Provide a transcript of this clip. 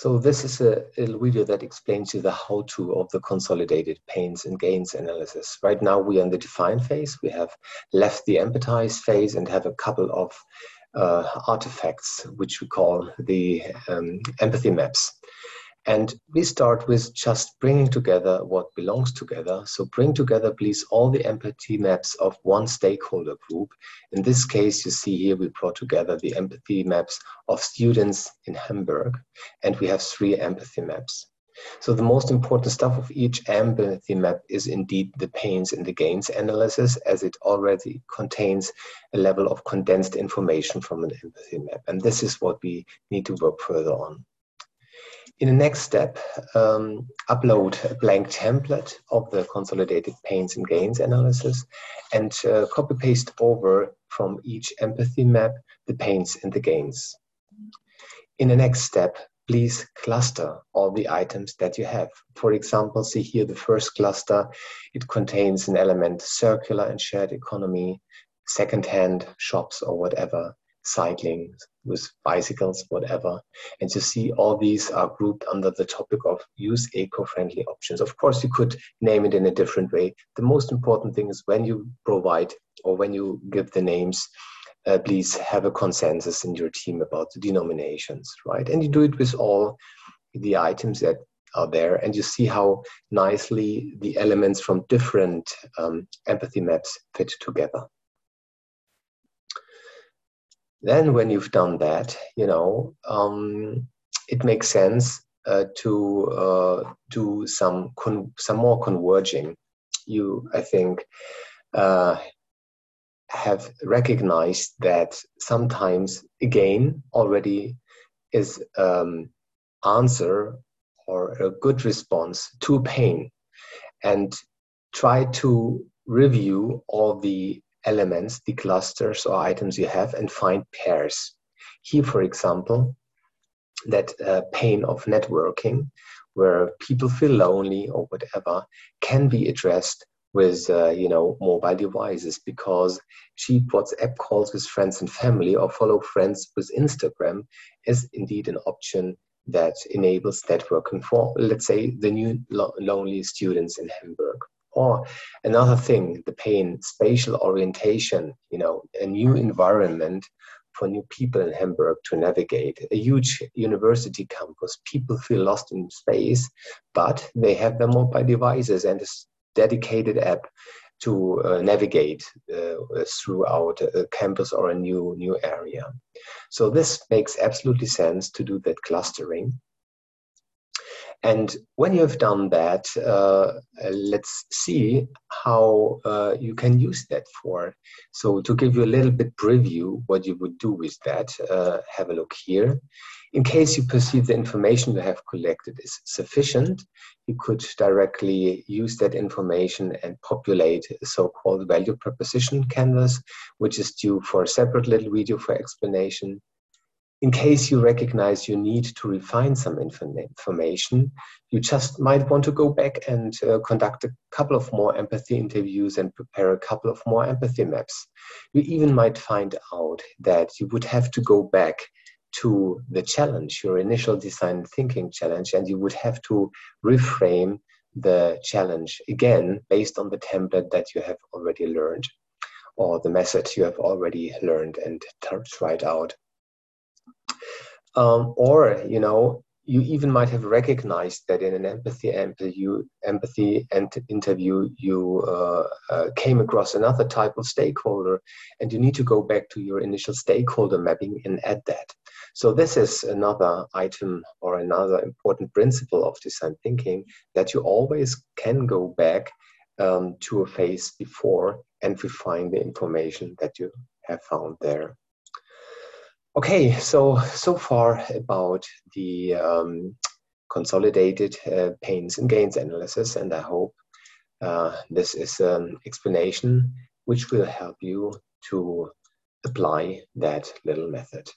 So this is a, a video that explains you the how-to of the consolidated pains and gains analysis. Right now we are in the define phase. We have left the empathize phase and have a couple of uh, artifacts, which we call the um, empathy maps. And we start with just bringing together what belongs together. So bring together, please, all the empathy maps of one stakeholder group. In this case, you see here, we brought together the empathy maps of students in Hamburg, and we have three empathy maps. So the most important stuff of each empathy map is indeed the pains and the gains analysis, as it already contains a level of condensed information from an empathy map. And this is what we need to work further on. In the next step, um, upload a blank template of the consolidated pains and gains analysis and uh, copy paste over from each empathy map the pains and the gains. In the next step, please cluster all the items that you have. For example, see here the first cluster, it contains an element circular and shared economy, second-hand shops or whatever cycling, with bicycles, whatever. And you see all these are grouped under the topic of use eco-friendly options. Of course, you could name it in a different way. The most important thing is when you provide or when you give the names, uh, please have a consensus in your team about the denominations, right? And you do it with all the items that are there and you see how nicely the elements from different um, empathy maps fit together then when you've done that, you know, um, it makes sense uh, to uh, do some some more converging. You, I think, uh, have recognized that sometimes again already is um, answer or a good response to pain, and try to review all the elements, the clusters or items you have, and find pairs. Here, for example, that uh, pain of networking, where people feel lonely or whatever, can be addressed with uh, you know mobile devices because cheap WhatsApp calls with friends and family or follow friends with Instagram is indeed an option that enables networking for let's say the new lo- lonely students in Hamburg. Or another thing, the pain, spatial orientation, you know, a new environment for new people in Hamburg to navigate. A huge university campus, people feel lost in space, but they have their mobile devices and a dedicated app to uh, navigate uh, throughout a campus or a new new area. So this makes absolutely sense to do that clustering. And when you have done that, uh, let's see how uh, you can use that for. So to give you a little bit preview what you would do with that, uh, have a look here. In case you perceive the information you have collected is sufficient, you could directly use that information and populate a so-called value proposition canvas, which is due for a separate little video for explanation in case you recognize you need to refine some information, you just might want to go back and uh, conduct a couple of more empathy interviews and prepare a couple of more empathy maps. You even might find out that you would have to go back to the challenge, your initial design thinking challenge, and you would have to reframe the challenge again based on the template that you have already learned or the method you have already learned and tried out um, or you know you even might have recognized that in an empathy interview, empathy and interview, you uh, uh, came across another type of stakeholder, and you need to go back to your initial stakeholder mapping and add that. So this is another item or another important principle of design thinking that you always can go back um, to a phase before and refine the information that you have found there. Okay, so so far about the um, consolidated uh, pains and gains analysis, and I hope uh, this is an explanation which will help you to apply that little method.